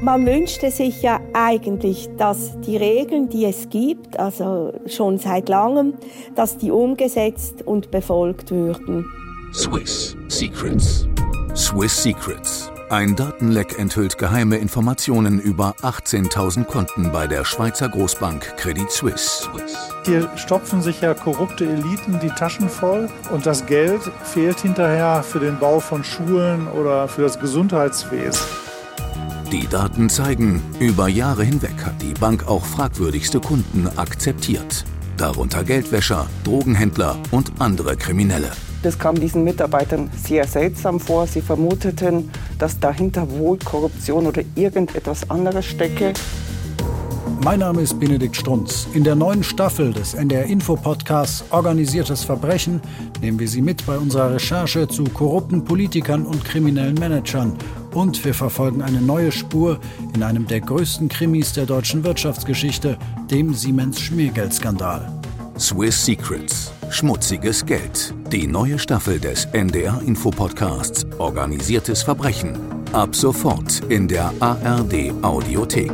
Man wünschte sich ja eigentlich, dass die Regeln, die es gibt, also schon seit langem, dass die umgesetzt und befolgt würden. Swiss Secrets. Swiss Secrets. Ein Datenleck enthüllt geheime Informationen über 18.000 Konten bei der Schweizer Großbank Credit Suisse. Hier stopfen sich ja korrupte Eliten die Taschen voll und das Geld fehlt hinterher für den Bau von Schulen oder für das Gesundheitswesen. Die Daten zeigen, über Jahre hinweg hat die Bank auch fragwürdigste Kunden akzeptiert. Darunter Geldwäscher, Drogenhändler und andere Kriminelle. Das kam diesen Mitarbeitern sehr seltsam vor. Sie vermuteten, dass dahinter wohl Korruption oder irgendetwas anderes stecke. Mein Name ist Benedikt Strunz. In der neuen Staffel des NDR Info Podcasts Organisiertes Verbrechen nehmen wir Sie mit bei unserer Recherche zu korrupten Politikern und kriminellen Managern. Und wir verfolgen eine neue Spur in einem der größten Krimis der deutschen Wirtschaftsgeschichte, dem Siemens-Schmiergeldskandal. Swiss Secrets. Schmutziges Geld. Die neue Staffel des NDR Info Podcasts Organisiertes Verbrechen. Ab sofort in der ARD Audiothek.